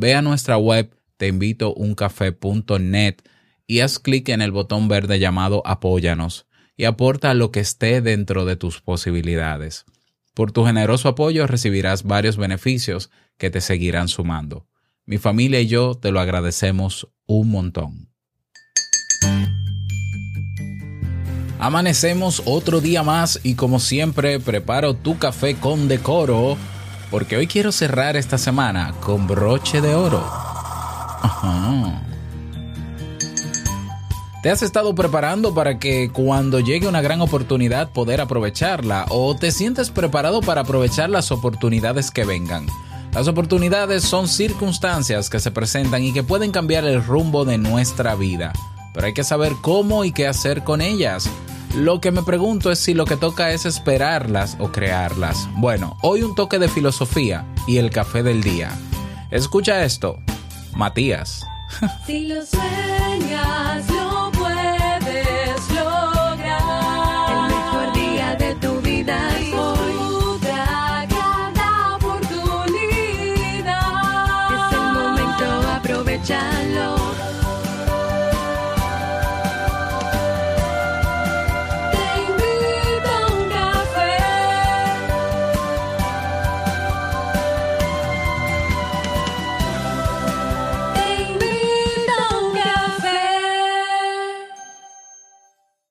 Ve a nuestra web teinvitouncafé.net y haz clic en el botón verde llamado Apóyanos y aporta lo que esté dentro de tus posibilidades. Por tu generoso apoyo recibirás varios beneficios que te seguirán sumando. Mi familia y yo te lo agradecemos un montón. Amanecemos otro día más y como siempre preparo tu café con decoro porque hoy quiero cerrar esta semana con broche de oro. ¿Te has estado preparando para que cuando llegue una gran oportunidad poder aprovecharla o te sientes preparado para aprovechar las oportunidades que vengan? Las oportunidades son circunstancias que se presentan y que pueden cambiar el rumbo de nuestra vida, pero hay que saber cómo y qué hacer con ellas. Lo que me pregunto es si lo que toca es esperarlas o crearlas. Bueno, hoy un toque de filosofía y el café del día. Escucha esto, Matías. Si lo sueñas,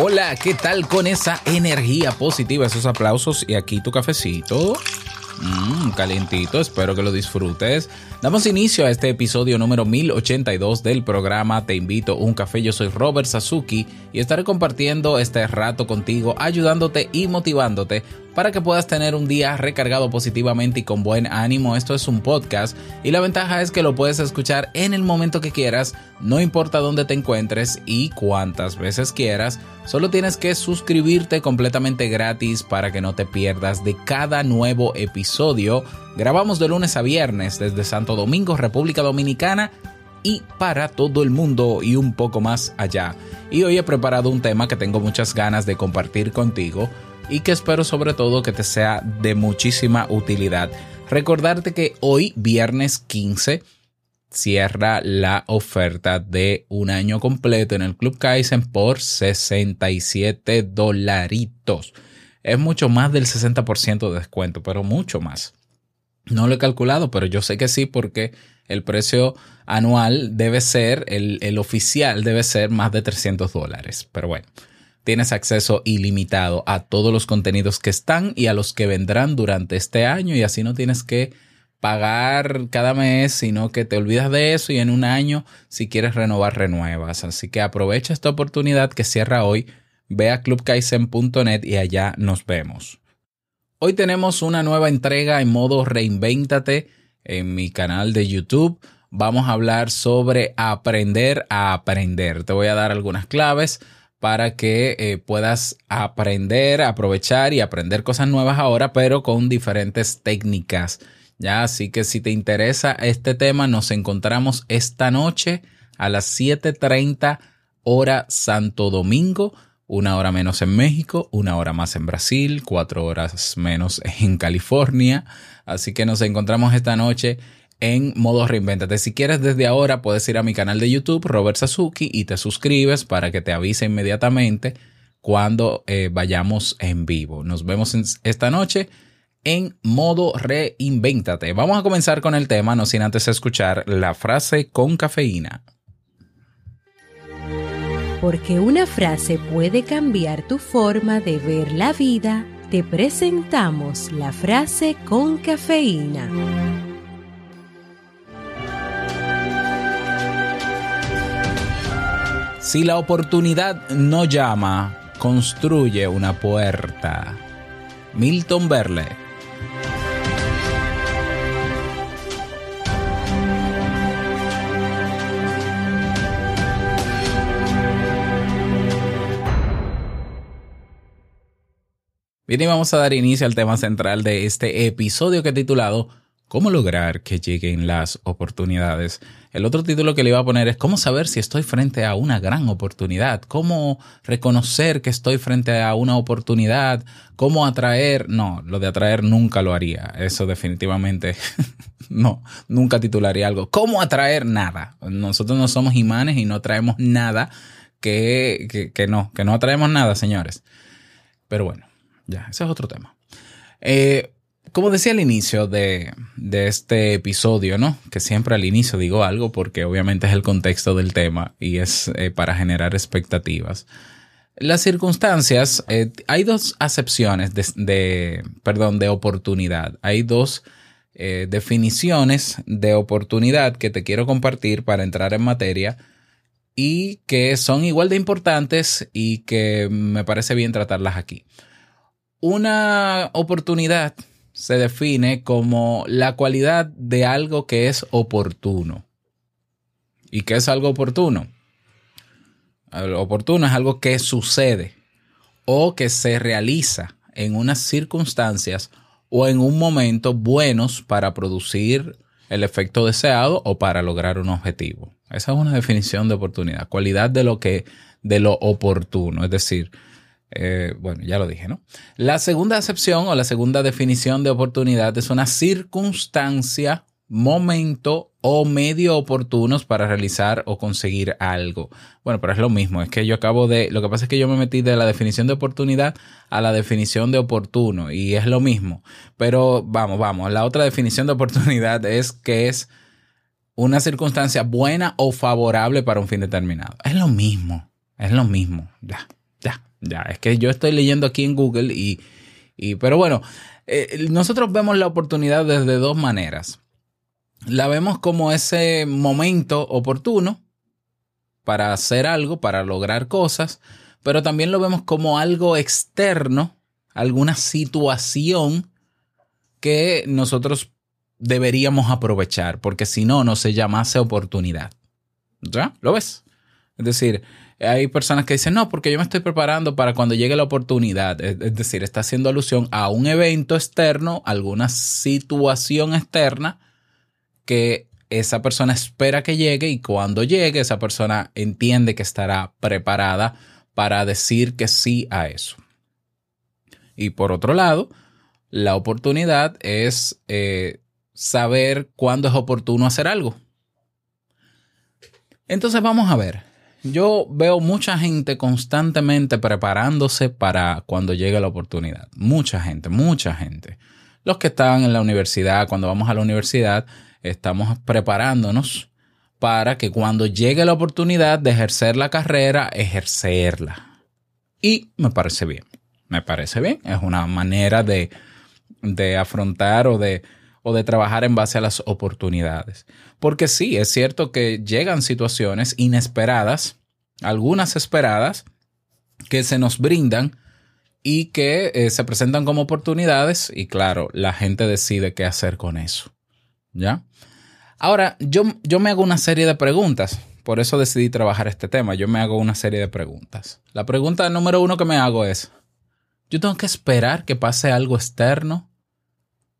Hola, ¿qué tal con esa energía positiva, esos aplausos y aquí tu cafecito? Mmm, calientito, espero que lo disfrutes. Damos inicio a este episodio número 1082 del programa Te invito a un café. Yo soy Robert Sasuki y estaré compartiendo este rato contigo, ayudándote y motivándote para que puedas tener un día recargado positivamente y con buen ánimo. Esto es un podcast y la ventaja es que lo puedes escuchar en el momento que quieras, no importa dónde te encuentres y cuántas veces quieras. Solo tienes que suscribirte completamente gratis para que no te pierdas de cada nuevo episodio. Grabamos de lunes a viernes desde Santo Domingo, República Dominicana y para todo el mundo y un poco más allá. Y hoy he preparado un tema que tengo muchas ganas de compartir contigo y que espero sobre todo que te sea de muchísima utilidad. Recordarte que hoy, viernes 15, cierra la oferta de un año completo en el Club Kaizen por 67 dolaritos. Es mucho más del 60% de descuento, pero mucho más. No lo he calculado, pero yo sé que sí porque el precio anual debe ser, el, el oficial debe ser más de 300 dólares. Pero bueno, tienes acceso ilimitado a todos los contenidos que están y a los que vendrán durante este año y así no tienes que pagar cada mes, sino que te olvidas de eso y en un año, si quieres renovar, renuevas. Así que aprovecha esta oportunidad que cierra hoy. Ve a clubkaizen.net y allá nos vemos. Hoy tenemos una nueva entrega en modo Reinvéntate en mi canal de YouTube. Vamos a hablar sobre aprender a aprender. Te voy a dar algunas claves para que eh, puedas aprender, aprovechar y aprender cosas nuevas ahora, pero con diferentes técnicas. Ya, así que si te interesa este tema, nos encontramos esta noche a las 7:30 hora Santo Domingo una hora menos en México, una hora más en Brasil, cuatro horas menos en California. Así que nos encontramos esta noche en modo reinventate. Si quieres desde ahora puedes ir a mi canal de YouTube, Robert Sasuki, y te suscribes para que te avise inmediatamente cuando eh, vayamos en vivo. Nos vemos esta noche en modo reinvéntate. Vamos a comenzar con el tema, no sin antes escuchar la frase con cafeína. Porque una frase puede cambiar tu forma de ver la vida, te presentamos la frase con cafeína. Si la oportunidad no llama, construye una puerta. Milton Berle. Bien, y vamos a dar inicio al tema central de este episodio que he titulado ¿Cómo lograr que lleguen las oportunidades? El otro título que le iba a poner es ¿Cómo saber si estoy frente a una gran oportunidad? ¿Cómo reconocer que estoy frente a una oportunidad? ¿Cómo atraer? No, lo de atraer nunca lo haría. Eso definitivamente no, nunca titularía algo. ¿Cómo atraer? Nada. Nosotros no somos imanes y no traemos nada que, que, que no, que no atraemos nada, señores. Pero bueno, ya, ese es otro tema. Eh, como decía al inicio de, de, este episodio, ¿no? Que siempre al inicio digo algo porque obviamente es el contexto del tema y es eh, para generar expectativas. Las circunstancias, eh, hay dos acepciones de, perdón, de oportunidad. Hay dos definiciones de oportunidad que te quiero compartir para entrar en materia y que son igual de importantes y que me parece bien tratarlas aquí. Una oportunidad se define como la cualidad de algo que es oportuno. ¿Y qué es algo oportuno? Oportuno es algo que sucede o que se realiza en unas circunstancias o en un momento buenos para producir el efecto deseado o para lograr un objetivo. Esa es una definición de oportunidad, cualidad de lo que de lo oportuno, es decir, eh, bueno, ya lo dije, ¿no? La segunda acepción o la segunda definición de oportunidad es una circunstancia, momento o medio oportunos para realizar o conseguir algo. Bueno, pero es lo mismo, es que yo acabo de, lo que pasa es que yo me metí de la definición de oportunidad a la definición de oportuno y es lo mismo. Pero vamos, vamos, la otra definición de oportunidad es que es una circunstancia buena o favorable para un fin determinado. Es lo mismo, es lo mismo, ya. Ya, es que yo estoy leyendo aquí en Google y, y pero bueno, eh, nosotros vemos la oportunidad desde dos maneras. La vemos como ese momento oportuno para hacer algo, para lograr cosas, pero también lo vemos como algo externo, alguna situación que nosotros deberíamos aprovechar, porque si no, no se llamase oportunidad. ¿Ya? ¿Lo ves? Es decir, hay personas que dicen, no, porque yo me estoy preparando para cuando llegue la oportunidad. Es, decir, está haciendo alusión a un evento externo, alguna situación externa que esa persona espera que llegue y cuando llegue esa persona entiende que estará preparada para decir que sí a eso. Y por otro lado, la oportunidad es eh, saber cuándo es oportuno hacer algo. Entonces vamos a ver, yo veo mucha gente constantemente preparándose para cuando llegue la oportunidad. Mucha gente, mucha gente. Los que están en la universidad, cuando vamos a la universidad, estamos preparándonos para que cuando llegue la oportunidad de ejercer la carrera, ejercerla. Y me parece bien, me parece bien. Es una manera de, de afrontar o de, o de trabajar en base a las oportunidades. Porque sí, es cierto que llegan situaciones inesperadas, algunas esperadas, que se nos brindan y que eh, se presentan como oportunidades y claro, la gente decide qué hacer con eso. ¿Ya? Ahora, yo, yo me hago una serie de preguntas. Por eso decidí trabajar este tema. Yo me hago una serie de preguntas. La pregunta número uno que me hago es, ¿yo tengo que esperar que pase algo externo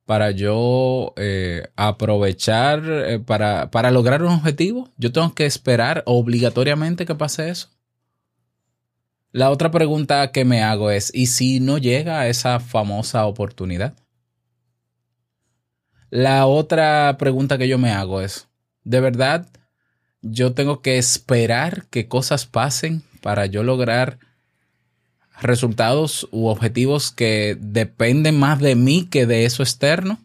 para yo eh, aprovechar, eh, para, para lograr un objetivo? ¿Yo tengo que esperar obligatoriamente que pase eso? La otra pregunta que me hago es, ¿y si no llega a esa famosa oportunidad? La otra pregunta que yo me hago es, ¿de verdad yo tengo que esperar que cosas pasen para yo lograr resultados u objetivos que dependen más de mí que de eso externo?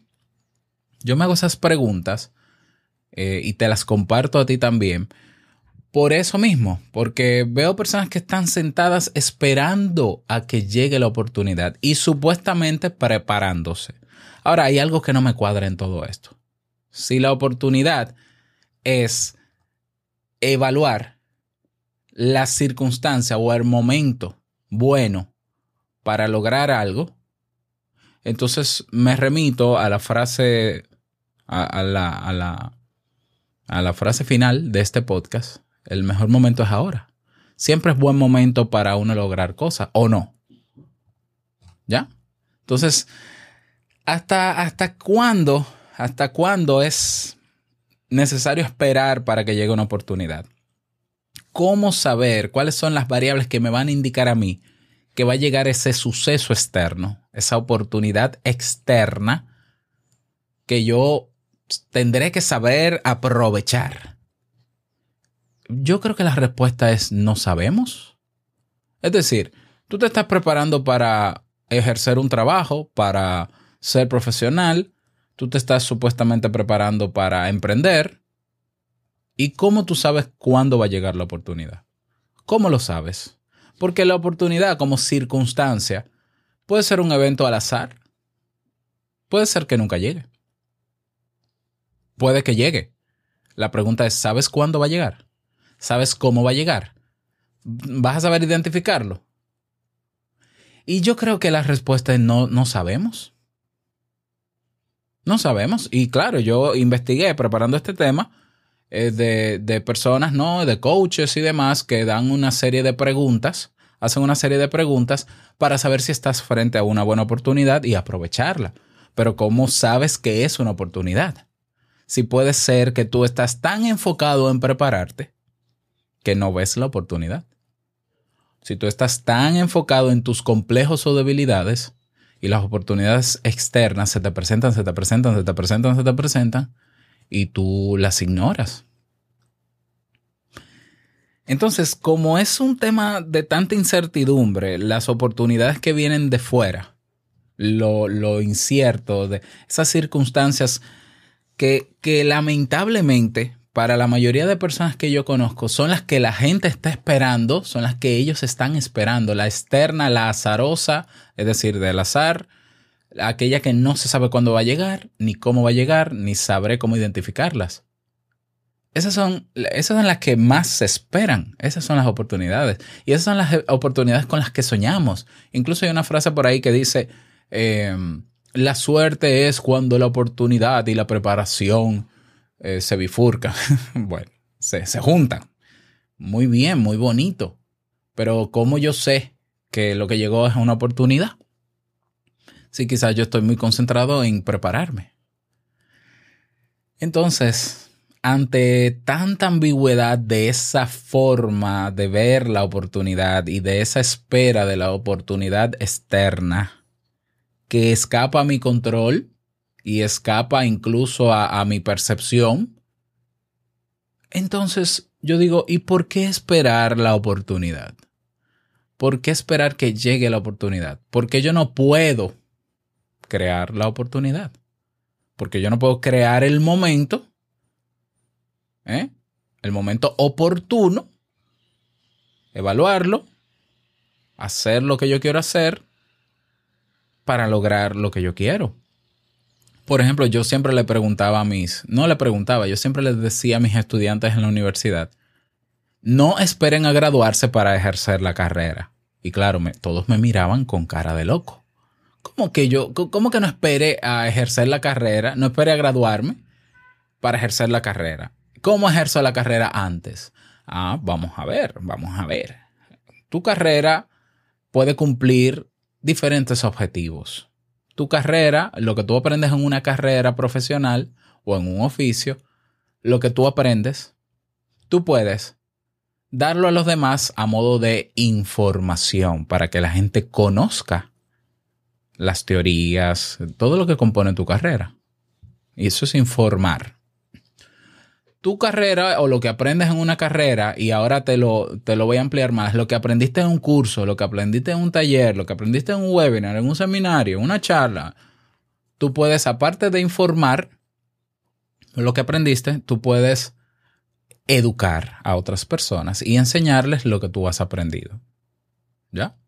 Yo me hago esas preguntas eh, y te las comparto a ti también por eso mismo, porque veo personas que están sentadas esperando a que llegue la oportunidad y supuestamente preparándose. Ahora, hay algo que no me cuadra en todo esto. Si la oportunidad es evaluar la circunstancia o el momento bueno para lograr algo, entonces me remito a la frase, a, la, a, la, a la frase final de este podcast. El mejor momento es ahora. Siempre es buen momento para uno lograr cosas, ¿o no? ¿Ya? Entonces, ¿hasta, hasta cuándo? ¿Hasta cuándo es necesario esperar para que llegue una oportunidad? ¿Cómo saber cuáles son las variables que me van a indicar a mí que va a llegar ese suceso externo, esa oportunidad externa que yo tendré que saber aprovechar? Yo creo que la respuesta es no sabemos. Es decir, tú te estás preparando para ejercer un trabajo, para ser profesional, tú te estás supuestamente preparando para emprender. ¿Y cómo tú sabes cuándo va a llegar la oportunidad? ¿Cómo lo sabes? Porque la oportunidad como circunstancia puede ser un evento al azar. Puede ser que nunca llegue. Puede que llegue. La pregunta es, ¿sabes cuándo va a llegar? ¿Sabes cómo va a llegar? ¿Vas a saber identificarlo? Y yo creo que la respuesta es no, no sabemos. No sabemos. Y claro, yo investigué preparando este tema eh, de, de personas, ¿no? De coaches y demás que dan una serie de preguntas, hacen una serie de preguntas para saber si estás frente a una buena oportunidad y aprovecharla. Pero ¿cómo sabes que es una oportunidad? Si puede ser que tú estás tan enfocado en prepararte que no ves la oportunidad. Si tú estás tan enfocado en tus complejos o debilidades y las oportunidades externas se te presentan, se te presentan, se te presentan, se te presentan y tú las ignoras. Entonces, como es un tema de tanta incertidumbre, las oportunidades que vienen de fuera, lo, lo incierto, de esas circunstancias que, que lamentablemente para la mayoría de personas que yo conozco son las que la gente está esperando, son las que ellos están esperando. La externa, la azarosa, es decir, del azar, aquella que no se sabe cuándo va a llegar, ni cómo va a llegar, ni sabré cómo identificarlas. Esas son, esas son las que más se esperan, esas son las oportunidades. Y esas son las oportunidades con las que soñamos. Incluso hay una frase por ahí que dice, eh, la suerte es cuando la oportunidad y la preparación eh, se bifurcan. bueno, se, se juntan. Muy bien, muy bonito. Pero ¿cómo yo sé que lo que llegó es una oportunidad? Sí, quizás yo estoy muy concentrado en prepararme. Entonces, ante tanta ambigüedad de esa forma de ver la oportunidad y de esa espera de la oportunidad externa que escapa a mi control y escapa incluso a, mi percepción, entonces yo digo, ¿y por qué esperar la oportunidad? ¿Por qué esperar que llegue la oportunidad? Porque yo no puedo crear la oportunidad. Porque yo no puedo crear el momento, ¿eh? el momento oportuno, evaluarlo, hacer lo que yo quiero hacer para lograr lo que yo quiero. Por ejemplo, yo siempre le preguntaba a mis, no le preguntaba, yo siempre les decía a mis estudiantes en la universidad, no esperen a graduarse para ejercer la carrera. Y claro, me, todos me miraban con cara de loco. ¿Cómo que yo, cómo que no espere a ejercer la carrera, no espere a graduarme para ejercer la carrera? ¿Cómo ejerzo la carrera antes? Ah, vamos a ver, vamos a ver. Tu carrera puede cumplir diferentes objetivos tu carrera, lo que tú aprendes en una carrera profesional o en un oficio, lo que tú aprendes, tú puedes darlo a los demás a modo de información para que la gente conozca las teorías, todo lo que compone tu carrera. Y eso es informar tu carrera o lo que aprendes en una carrera, y ahora te lo, te lo voy a ampliar más, lo que aprendiste en un curso, lo que aprendiste en un taller, lo que aprendiste en un webinar, en un seminario, en una charla, tú puedes, aparte de informar lo que aprendiste, tú puedes educar a otras personas y enseñarles lo que tú has aprendido. ¿Ya?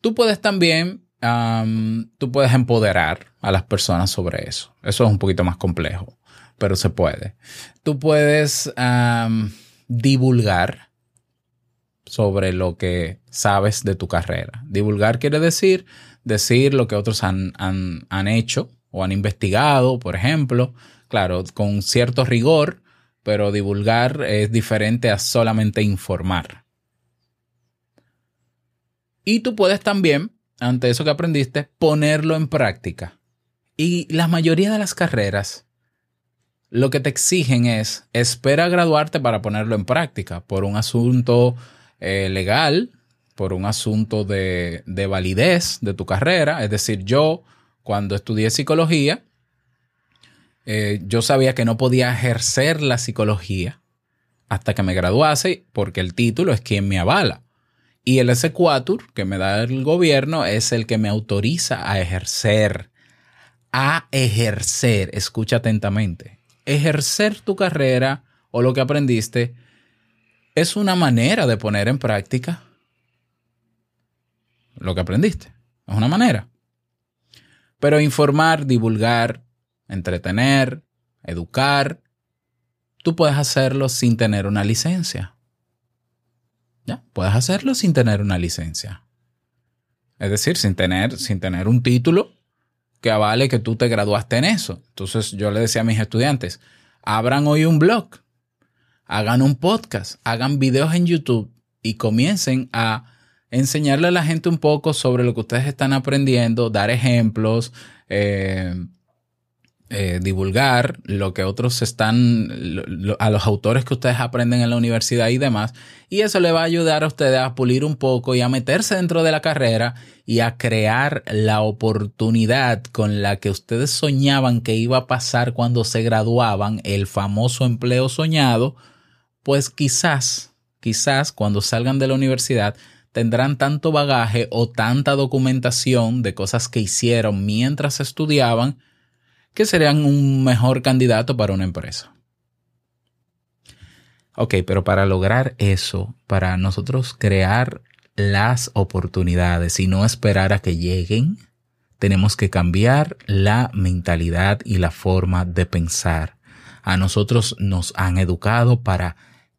Tú puedes también, am, tú puedes empoderar a las personas sobre eso. Eso es un poquito más complejo, pero se puede. Tú puedes divulgar sobre lo que sabes de tu carrera. Divulgar quiere decir decir lo que otros han, han- han hecho o han investigado, por ejemplo. Claro, con cierto rigor, pero divulgar es diferente a solamente informar. Y tú puedes también, ante eso que aprendiste, ponerlo en práctica. Y la mayoría de las carreras lo que te exigen es espera graduarte para ponerlo en práctica por un asunto eh, legal, por un asunto de, de validez de tu carrera. Es decir, yo cuando estudié psicología, eh, yo sabía que no podía ejercer la psicología hasta que me graduase porque el título es quien me avala. Y el S4 que me da el gobierno es el que me autoriza a ejercer. A ejercer, escucha atentamente. Ejercer tu carrera o lo que aprendiste es una manera de poner en práctica lo que aprendiste. Es una manera. Pero informar, divulgar, entretener, educar, tú puedes hacerlo sin tener una licencia. ¿Ya? Puedes hacerlo sin tener una licencia. Es decir, sin tener, sin tener un título que avale que tú te graduaste en eso. Entonces yo le decía a mis estudiantes, abran hoy un blog, hagan un podcast, hagan videos en YouTube y comiencen a enseñarle a la gente un poco sobre lo que ustedes están aprendiendo, dar ejemplos, eh, eh, divulgar lo que otros están, a los autores que ustedes aprenden en la universidad y demás. Y eso le va a ayudar a ustedes a pulir un poco y a meterse dentro de la carrera y a crear la oportunidad con la que ustedes soñaban que iba a pasar cuando se graduaban, el famoso empleo soñado, pues quizás, quizás cuando salgan de la universidad tendrán tanto bagaje o tanta documentación de cosas que hicieron mientras estudiaban que serían un mejor candidato para una empresa. Ok, pero para lograr eso, para nosotros crear las oportunidades y no esperar a que lleguen, tenemos que cambiar la mentalidad y la forma de pensar. A nosotros nos han educado para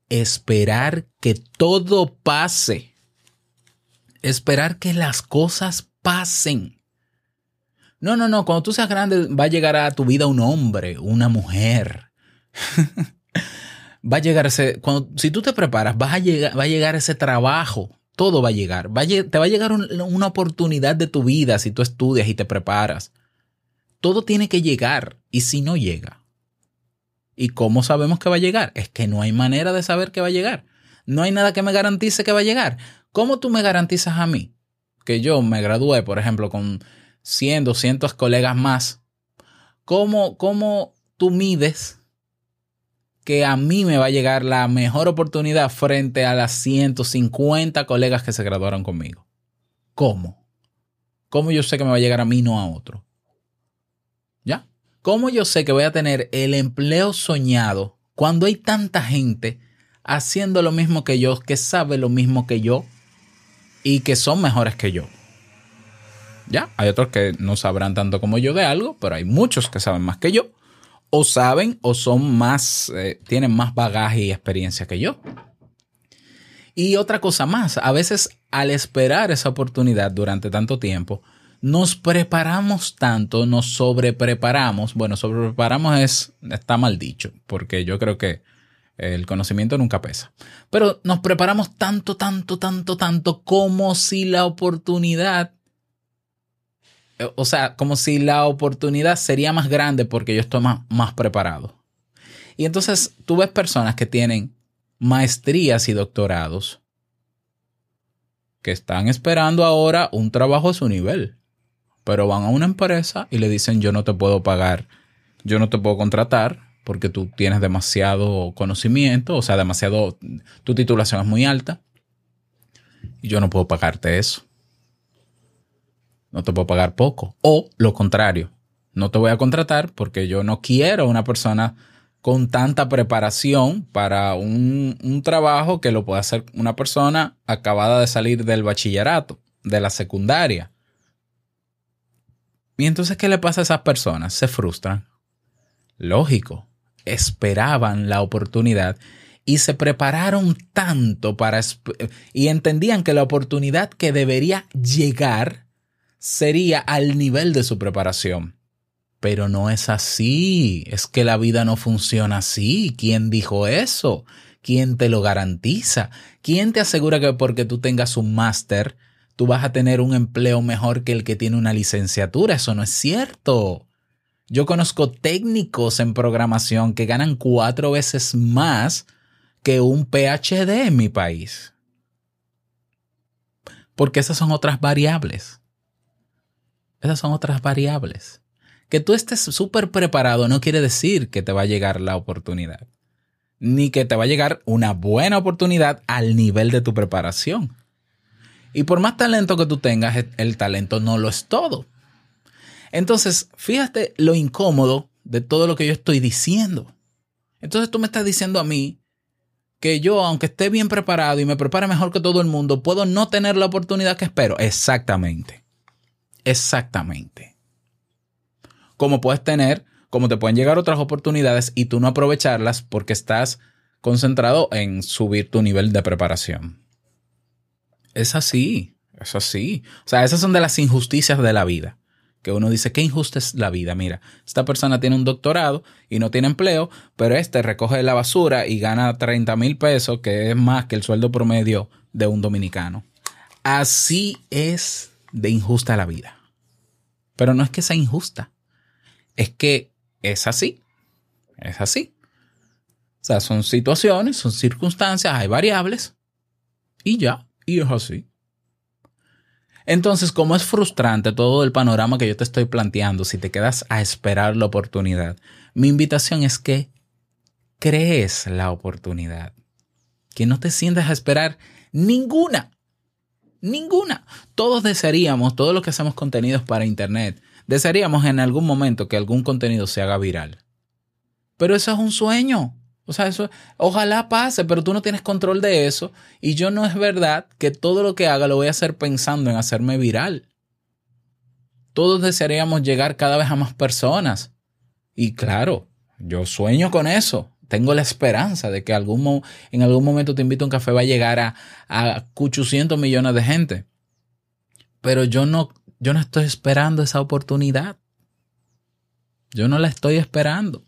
esperar que todo pase. Esperar que las cosas pasen. No, no, no. Cuando tú seas grande va a llegar a tu vida un hombre, una mujer. va a llegar ese. Cuando, si tú te preparas, a llegar, va a llegar ese trabajo. Todo va a llegar. Va a te va a llegar un- una oportunidad de tu vida si tú estudias y te preparas. Todo tiene que llegar. Y si no llega. ¿Y cómo sabemos que va a llegar? Es que no hay manera de saber que va a llegar. No hay nada que me garantice que va a llegar. ¿Cómo tú me garantizas a mí que yo me gradué, por ejemplo, con 100, 200 colegas más? ¿Cómo, cómo tú mides que a mí me va a llegar la mejor oportunidad frente a las 150 colegas que se graduaron conmigo? ¿Cómo? ¿Cómo yo sé que me va a llegar a mí, no a otro? ¿Ya? ¿Cómo yo sé que voy a tener el empleo soñado cuando hay tanta gente haciendo lo mismo que yo, que sabe lo mismo que yo y que son mejores que yo? ¿Ya? Hay otros que no sabrán tanto como yo de algo, pero hay muchos que saben más que yo. O saben o son más, eh, tienen más bagaje y experiencia que yo. Y otra cosa más, a veces al esperar esa oportunidad durante tanto tiempo, nos preparamos tanto, nos sobrepreparamos. Bueno, sobrepreparamos es, está mal dicho, porque yo creo que el conocimiento nunca pesa. Pero nos preparamos tanto, tanto, tanto, tanto, como si la oportunidad, o sea, como si la oportunidad sería más grande porque yo estoy más, más preparado. Y entonces tú ves personas que tienen maestrías y doctorados que están esperando ahora un trabajo a su nivel, pero van a una empresa y le dicen yo no te puedo pagar, yo no te puedo contratar porque tú tienes demasiado conocimiento, o sea, demasiado, tu titulación es muy alta y yo no puedo pagarte eso. No te puedo pagar poco. O lo contrario, no te voy a contratar porque yo no quiero una persona con tanta preparación para un, un trabajo que lo puede hacer una persona acabada de salir del bachillerato, de la secundaria. Y entonces, ¿qué le pasa a esas personas? Se frustran. Lógico, esperaban la oportunidad y se prepararon tanto para y entendían que la oportunidad que debería llegar sería al nivel de su preparación. Pero no es así, es que la vida no funciona así. ¿Quién dijo eso? ¿Quién te lo garantiza? ¿Quién te asegura que porque tú tengas un máster, tú vas a tener un empleo mejor que el que tiene una licenciatura? Eso no es cierto. Yo conozco técnicos en programación que ganan cuatro veces más que un PhD en mi país. Porque esas son otras variables. Esas son otras variables. Que tú estés súper preparado no quiere decir que te va a llegar la oportunidad. Ni que te va a llegar una buena oportunidad al nivel de tu preparación. Y por más talento que tú tengas, el talento no lo es todo. Entonces, fíjate lo incómodo de todo lo que yo estoy diciendo. Entonces tú me estás diciendo a mí que yo, aunque esté bien preparado y me prepare mejor que todo el mundo, puedo no tener la oportunidad que espero. Exactamente. Exactamente. Como puedes tener, como te pueden llegar otras oportunidades y tú no aprovecharlas porque estás concentrado en subir tu nivel de preparación. Es así, es así. O sea, esas son de las injusticias de la vida. Que uno dice, qué injusta es la vida. Mira, esta persona tiene un doctorado y no tiene empleo, pero este recoge la basura y gana 30 mil pesos, que es más que el sueldo promedio de un dominicano. Así es de injusta la vida. Pero no es que sea injusta, es que es así. Es así. O sea, son situaciones, son circunstancias, hay variables y ya, y es así. Entonces, como es frustrante todo el panorama que yo te estoy planteando, si te quedas a esperar la oportunidad, mi invitación es que crees la oportunidad. Que no te sientas a esperar ninguna. Ninguna. Todos desearíamos, todos los que hacemos contenidos para Internet, desearíamos en algún momento que algún contenido se haga viral. Pero eso es un sueño. O sea, eso ojalá pase, pero tú no tienes control de eso. Y yo no es verdad que todo lo que haga lo voy a hacer pensando en hacerme viral. Todos desearíamos llegar cada vez a más personas. Y claro, yo sueño con eso. Tengo la esperanza de que algún en algún momento te invito a un café va a llegar a, a 800 millones de gente. Pero yo no, yo no estoy esperando esa oportunidad. Yo no la estoy esperando.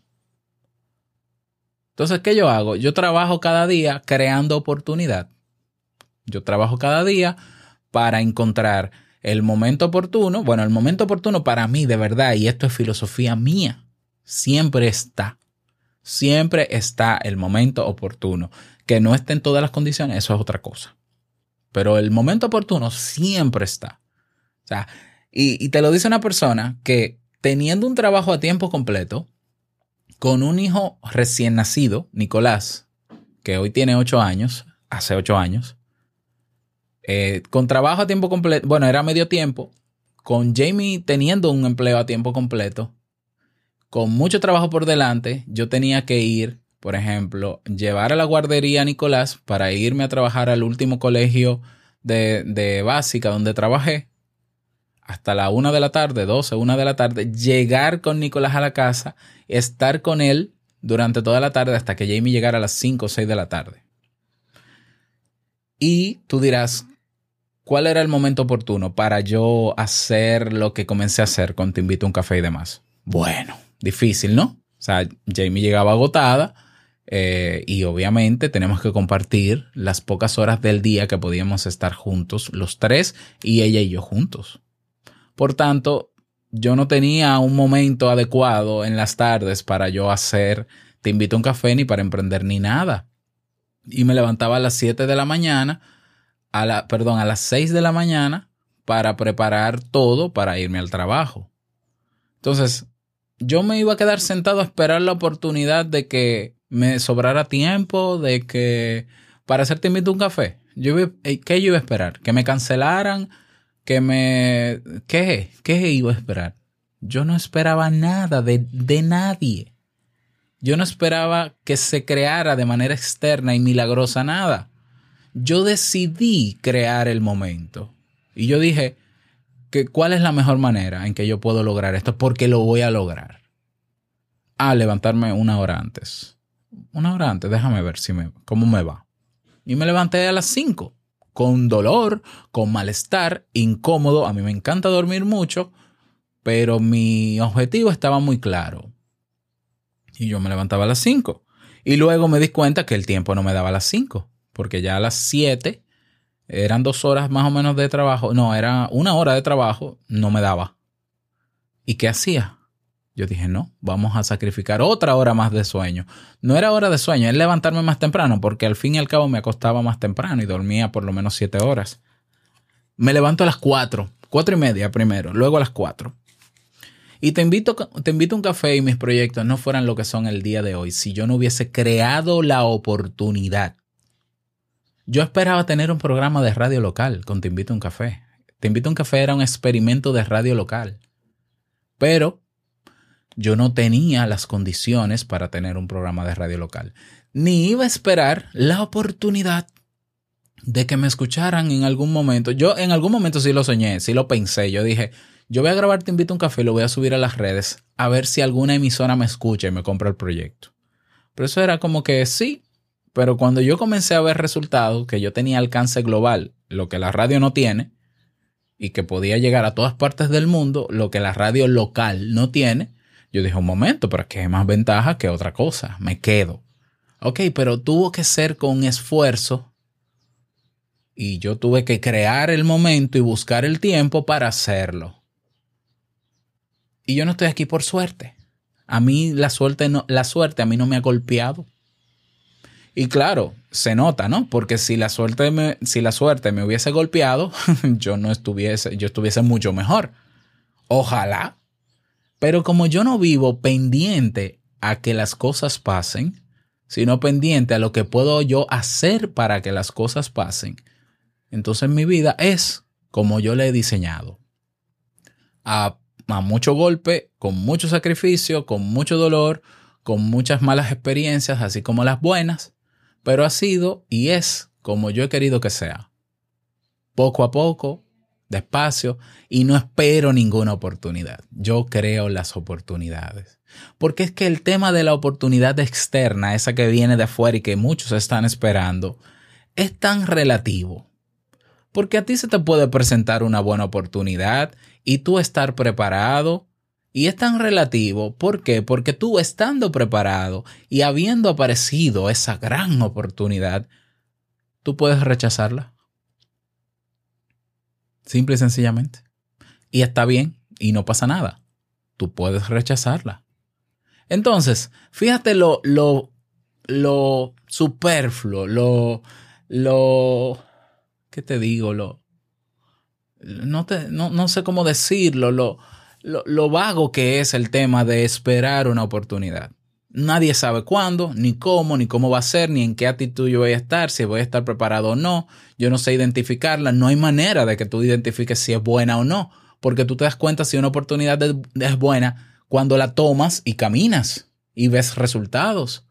Entonces, ¿qué yo hago? Yo trabajo cada día creando oportunidad. Yo trabajo cada día para encontrar el momento oportuno. Bueno, el momento oportuno para mí, de verdad, y esto es filosofía mía, siempre está. Siempre está el momento oportuno. Que no esté en todas las condiciones, eso es otra cosa. Pero el momento oportuno siempre está. O sea, y, te lo dice una persona que teniendo un trabajo a tiempo completo, con un hijo recién nacido, Nicolás, que hoy tiene ocho años, hace ocho años, eh, con trabajo a tiempo completo, bueno, era medio tiempo, con Jamie teniendo un empleo a tiempo completo, con mucho trabajo por delante, yo tenía que ir, por ejemplo, llevar a la guardería a Nicolás para irme a trabajar al último colegio de, de básica donde trabajé hasta la una de la tarde, 12, una de la tarde, llegar con Nicolás a la casa, estar con él durante toda la tarde hasta que Jamie llegara a las 5 o 6 de la tarde. Y tú dirás, ¿cuál era el momento oportuno para yo hacer lo que comencé a hacer con Te invito a un café y demás? Bueno, difícil, ¿no? O sea, Jamie llegaba agotada eh, y obviamente tenemos que compartir las pocas horas del día que podíamos estar juntos, los tres y ella y yo juntos. Por tanto, yo no tenía un momento adecuado en las tardes para yo hacer Te invito a un café ni para emprender ni nada. Y me levantaba a las 7 de la mañana, a la, perdón, a las 6 de la mañana para preparar todo para irme al trabajo. Entonces, yo me iba a quedar sentado a esperar la oportunidad de que me sobrara tiempo, de que para hacer Te invito un café. Yo eh, ¿Qué yo iba a esperar? ¿Que me cancelaran? que me... ¿Qué? ¿Qué iba a esperar? Yo no esperaba nada de, de nadie. Yo no esperaba que se creara de manera externa y milagrosa nada. Yo decidí crear el momento. Y yo dije, que, ¿cuál es la mejor manera en que yo puedo lograr esto? Porque lo voy a lograr. A levantarme una hora antes. Una hora antes, déjame ver si me, cómo me va. Y me levanté a las 5, con dolor, con malestar, incómodo. A mí me encanta dormir mucho, pero mi objetivo estaba muy claro. Y yo me levantaba a las 5. Y luego me di cuenta que el tiempo no me daba a las 5, porque ya a las 7 eran dos horas más o menos de trabajo. No, era una hora de trabajo, no me daba. ¿Y qué hacía? Yo dije, no, vamos a sacrificar otra hora más de sueño. No era hora de sueño, es levantarme más temprano, porque al fin y al cabo me acostaba más temprano y dormía por lo menos siete horas. Me levanto a las cuatro, cuatro y media primero, luego a las cuatro. Y te invito, te invito a un café y mis proyectos no fueran lo que son el día de hoy si yo no hubiese creado la oportunidad. Yo esperaba tener un programa de radio local con Te invito a un café. Te invito a un café era un experimento de radio local. Pero yo no tenía las condiciones para tener un programa de radio local. Ni iba a esperar la oportunidad de que me escucharan en algún momento. Yo en algún momento sí lo soñé, sí lo pensé. Yo dije, yo voy a grabar Te invito a un café lo voy a subir a las redes a ver si alguna emisora me escucha y me compra el proyecto. Pero eso era como que sí, pero cuando yo comencé a ver resultados, que yo tenía alcance global, lo que la radio no tiene, y que podía llegar a todas partes del mundo, lo que la radio local no tiene, yo dije, un momento, pero es que es más ventaja que otra cosa, me quedo. Ok, pero tuvo que ser con esfuerzo y yo tuve que crear el momento y buscar el tiempo para hacerlo. Y yo no estoy aquí por suerte. A mí la suerte no, la suerte a mí no me ha golpeado. Y claro, se nota, ¿no? Porque si la suerte me, si la suerte me hubiese golpeado, yo no estuviese, yo estuviese mucho mejor. Ojalá. Pero como yo no vivo pendiente a que las cosas pasen, sino pendiente a lo que puedo yo hacer para que las cosas pasen, entonces mi vida es como yo la he diseñado. A, a mucho golpe, con mucho sacrificio, con mucho dolor, con muchas malas experiencias, así como las buenas, pero ha sido y es como yo he querido que sea. Poco a poco, despacio, y no espero ninguna oportunidad. Yo creo las oportunidades. Porque es que el tema de la oportunidad externa, esa que viene de afuera y que muchos están esperando, es tan relativo. Porque a ti se te puede presentar una buena oportunidad y tú estar preparado y es tan relativo, ¿por qué? Porque tú estando preparado y habiendo aparecido esa gran oportunidad, tú puedes rechazarla. Simple y sencillamente. Y está bien y no pasa nada. Tú puedes rechazarla. Entonces, fíjate lo, lo, lo superfluo, lo, lo, ¿qué te digo? Lo, no, te, no, no sé cómo decirlo, lo, lo, lo, vago que es el tema de esperar una oportunidad. Nadie sabe cuándo, ni cómo, ni cómo va a ser, ni en qué actitud yo voy a estar, si voy a estar preparado o no. Yo no sé identificarla. No hay manera de que tú identifiques si es buena o no, porque tú te das cuenta si una oportunidad es, buena cuando la tomas y caminas y ves resultados.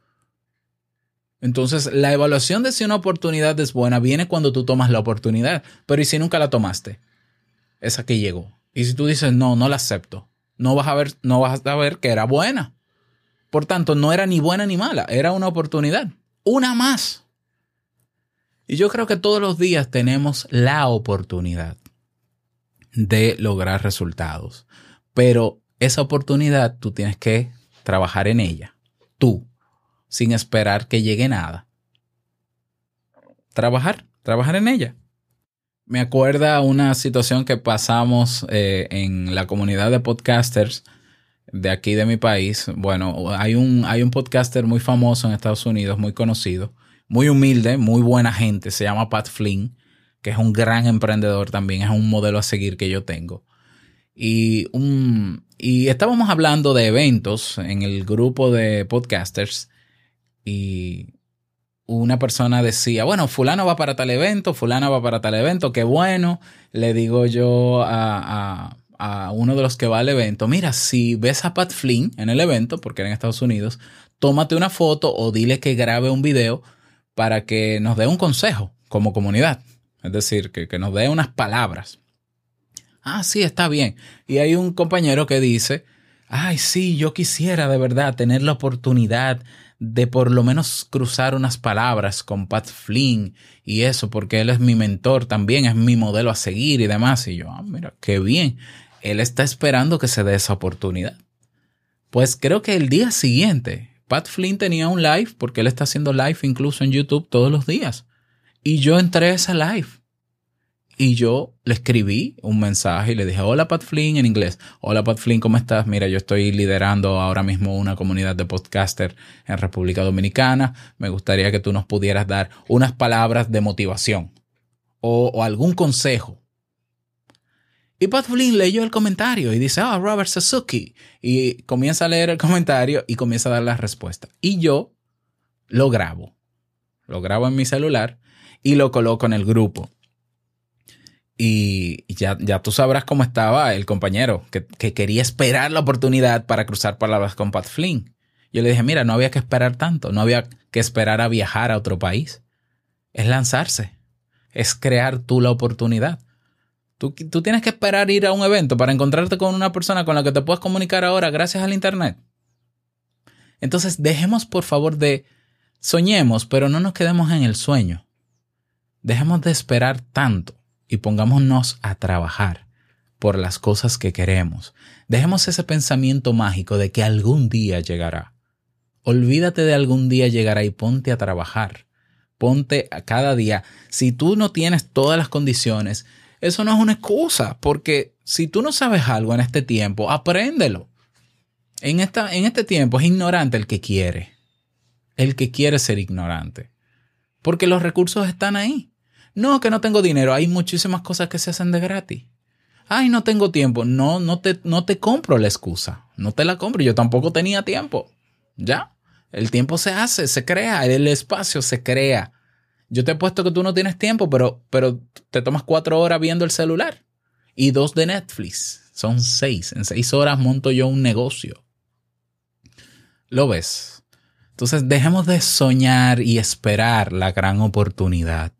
Entonces, la evaluación de si una oportunidad es buena viene cuando tú tomas la oportunidad. Pero ¿y si nunca la tomaste? Esa que llegó. Y si tú dices, no, no la acepto, no vas a ver, no vas a ver que era buena. Por tanto, no era ni buena ni mala, era una oportunidad. Una más. Y yo creo que todos los días tenemos la oportunidad de lograr resultados. Pero esa oportunidad tú tienes que trabajar en ella. Tú, sin esperar que llegue nada. Trabajar, trabajar en ella. Me acuerda una situación que pasamos eh, en la comunidad de podcasters de aquí de mi país. Bueno, hay un, hay un podcaster muy famoso en Estados Unidos, muy conocido, muy humilde, muy buena gente, se llama Pat Flynn, que es un gran emprendedor también, es un modelo a seguir que yo tengo. Y, un, y estábamos hablando de eventos en el grupo de podcasters y una persona decía, bueno, fulano va para tal evento, fulano va para tal evento, qué bueno. Le digo yo a, a, a, uno de los que va al evento, mira, si ves a Pat Flynn en el evento, porque era en Estados Unidos, tómate una foto o dile que grabe un video para que nos dé un consejo como comunidad. Es decir, que, que nos dé unas palabras. Ah, sí, está bien. Y hay un compañero que dice, ay, sí, yo quisiera de verdad tener la oportunidad de por lo menos cruzar unas palabras con Pat Flynn y eso, porque él es mi mentor también, es mi modelo a seguir y demás. Y yo, ah, mira, qué bien. Él está esperando que se dé esa oportunidad. Pues creo que el día siguiente, Pat Flynn tenía un live, porque él está haciendo live incluso en YouTube todos los días. Y yo entré a esa live. Y yo le escribí un mensaje y le dije, hola Pat Flynn en inglés. Hola Pat Flynn, ¿cómo estás? Mira, yo estoy liderando ahora mismo una comunidad de podcaster en República Dominicana. Me gustaría que tú nos pudieras dar unas palabras de motivación o, algún consejo. Y Pat Flynn leyó el comentario y dice, ah, Robert Suzuki. Y comienza a leer el comentario y comienza a dar la respuesta. Y yo lo grabo. Lo grabo en mi celular y lo coloco en el grupo. Y ya, ya tú sabrás cómo estaba el compañero, que, que quería esperar la oportunidad para cruzar palabras con Pat Flynn. Yo le dije, mira, no había que esperar tanto, no había que esperar a viajar a otro país. Es lanzarse, es crear tú la oportunidad. Tú, tú tienes que esperar ir a un evento para encontrarte con una persona con la que te puedes comunicar ahora gracias al Internet. Entonces, dejemos por favor de soñemos, pero no nos quedemos en el sueño. Dejemos de esperar tanto y pongámonos a trabajar por las cosas que queremos. Dejemos ese pensamiento mágico de que algún día llegará. Olvídate de algún día llegará y ponte a trabajar. Ponte a cada día. Si tú no tienes todas las condiciones, eso no es una excusa, porque si tú no sabes algo en este tiempo, apréndelo. En, esta, en este tiempo es ignorante el que quiere. El que quiere ser ignorante. Porque los recursos están ahí. No, que no tengo dinero. Hay muchísimas cosas que se hacen de gratis. Ay, no tengo tiempo. No, no te, no te compro la excusa. No te la compro. Yo tampoco tenía tiempo. ¿Ya? El tiempo se hace, se crea. El espacio se crea. Yo te he puesto que tú no tienes tiempo, pero, pero te tomas cuatro horas viendo el celular. Y dos de Netflix. Son seis. En seis horas monto yo un negocio. ¿Lo ves? Entonces dejemos de soñar y esperar la gran oportunidad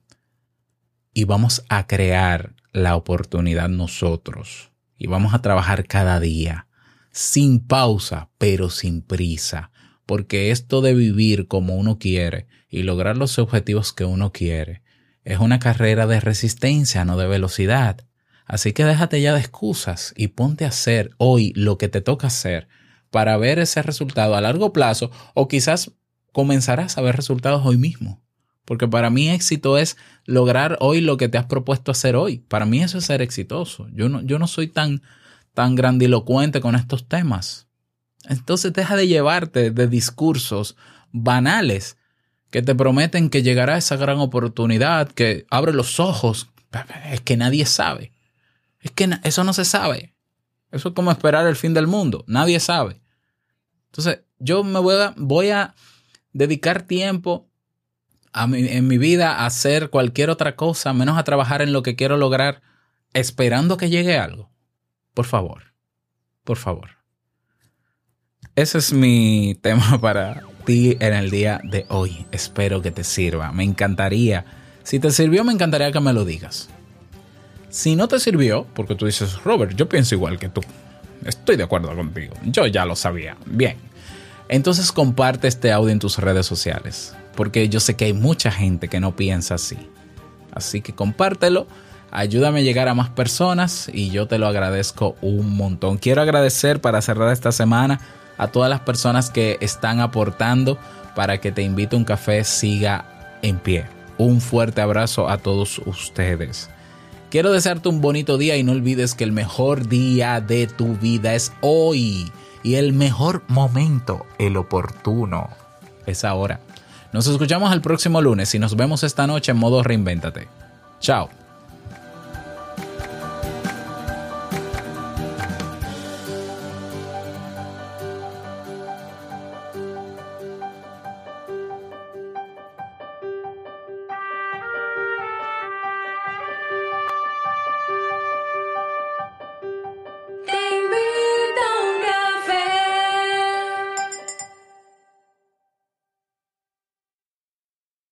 y vamos a crear la oportunidad nosotros. Y vamos a trabajar cada día, sin pausa, pero sin prisa. Porque esto de vivir como uno quiere y lograr los objetivos que uno quiere es una carrera de resistencia, no de velocidad. Así que déjate ya de excusas y ponte a hacer hoy lo que te toca hacer para ver ese resultado a largo plazo o quizás comenzarás a ver resultados hoy mismo. Porque para mí éxito es lograr hoy lo que te has propuesto hacer hoy. Para mí eso es ser exitoso. Yo no, yo no soy tan, tan grandilocuente con estos temas. Entonces deja de llevarte de discursos banales que te prometen que llegará esa gran oportunidad, que abre los ojos. Es que nadie sabe. Es que eso no se sabe. Eso es como esperar el fin del mundo. Nadie sabe. Entonces, yo me voy a, voy a dedicar tiempo en mi vida hacer cualquier otra cosa, menos a trabajar en lo que quiero lograr, esperando que llegue algo. Por favor, por favor. Ese es mi tema para ti en el día de hoy. Espero que te sirva. Me encantaría. Si te sirvió, me encantaría que me lo digas. Si no te sirvió, porque tú dices, Robert, yo pienso igual que tú. Estoy de acuerdo contigo. Yo ya lo sabía. Bien. Entonces comparte este audio en tus redes sociales porque yo sé que hay mucha gente que no piensa así. Así que compártelo, ayúdame a llegar a más personas y yo te lo agradezco un montón. Quiero agradecer para cerrar esta semana a todas las personas que están aportando para que Te invito a un café siga en pie. Un fuerte abrazo a todos ustedes. Quiero desearte un bonito día y no olvides que el mejor día de tu vida es hoy y el mejor momento, el oportuno, es ahora. Nos escuchamos el próximo lunes y nos vemos esta noche en modo reinvéntate. Chao.